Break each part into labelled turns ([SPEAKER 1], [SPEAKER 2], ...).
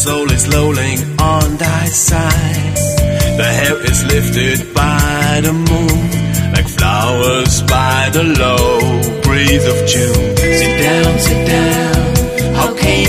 [SPEAKER 1] soul is lolling on thy side. The hair is lifted by the moon, like flowers by the low breeze of June. Sit down, sit down. How came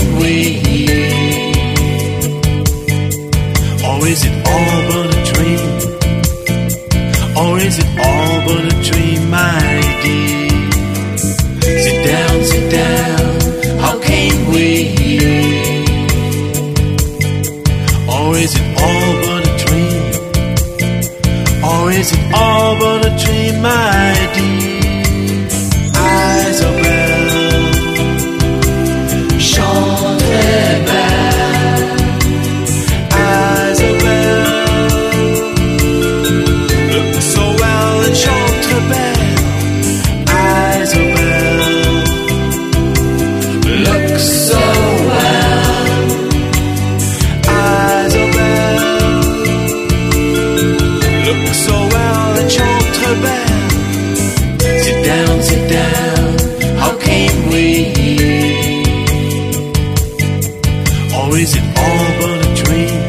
[SPEAKER 1] all but a dream?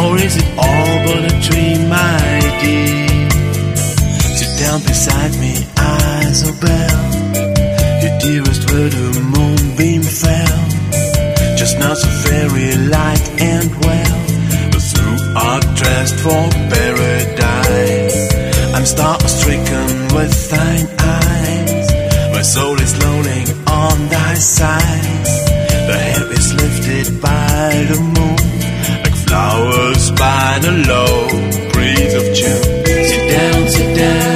[SPEAKER 1] Or is it all but a dream, my dear? Sit down beside me, Isabel. Your dearest word, a moonbeam fell. Just now so very light and well. But through art dressed for paradise. I'm star stricken with thine eyes. My soul is lolling on thy side. Is lifted by the moon, like flowers by the low breeze of June. Sit down, sit down.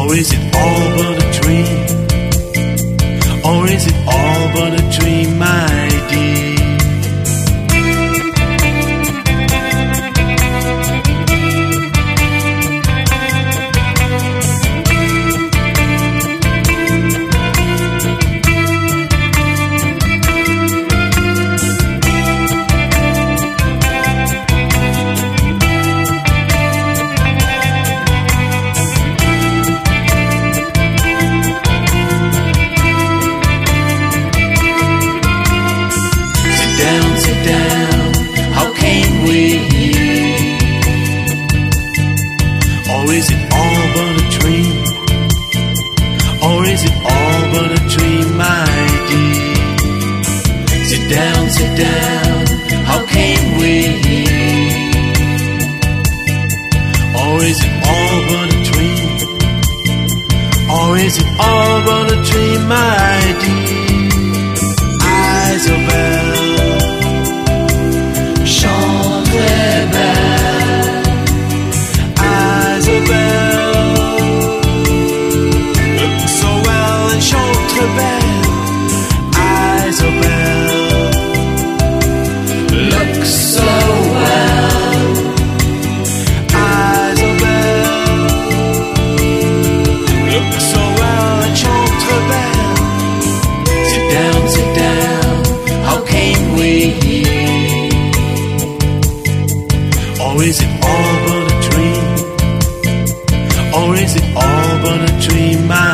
[SPEAKER 1] Or is it all but a dream? Or is it all but a dream, my dear? Down. How came we here? Or is it all but a dream? Or is it all but a dream, my Or is it all but a dream? Or is it all but a dream? I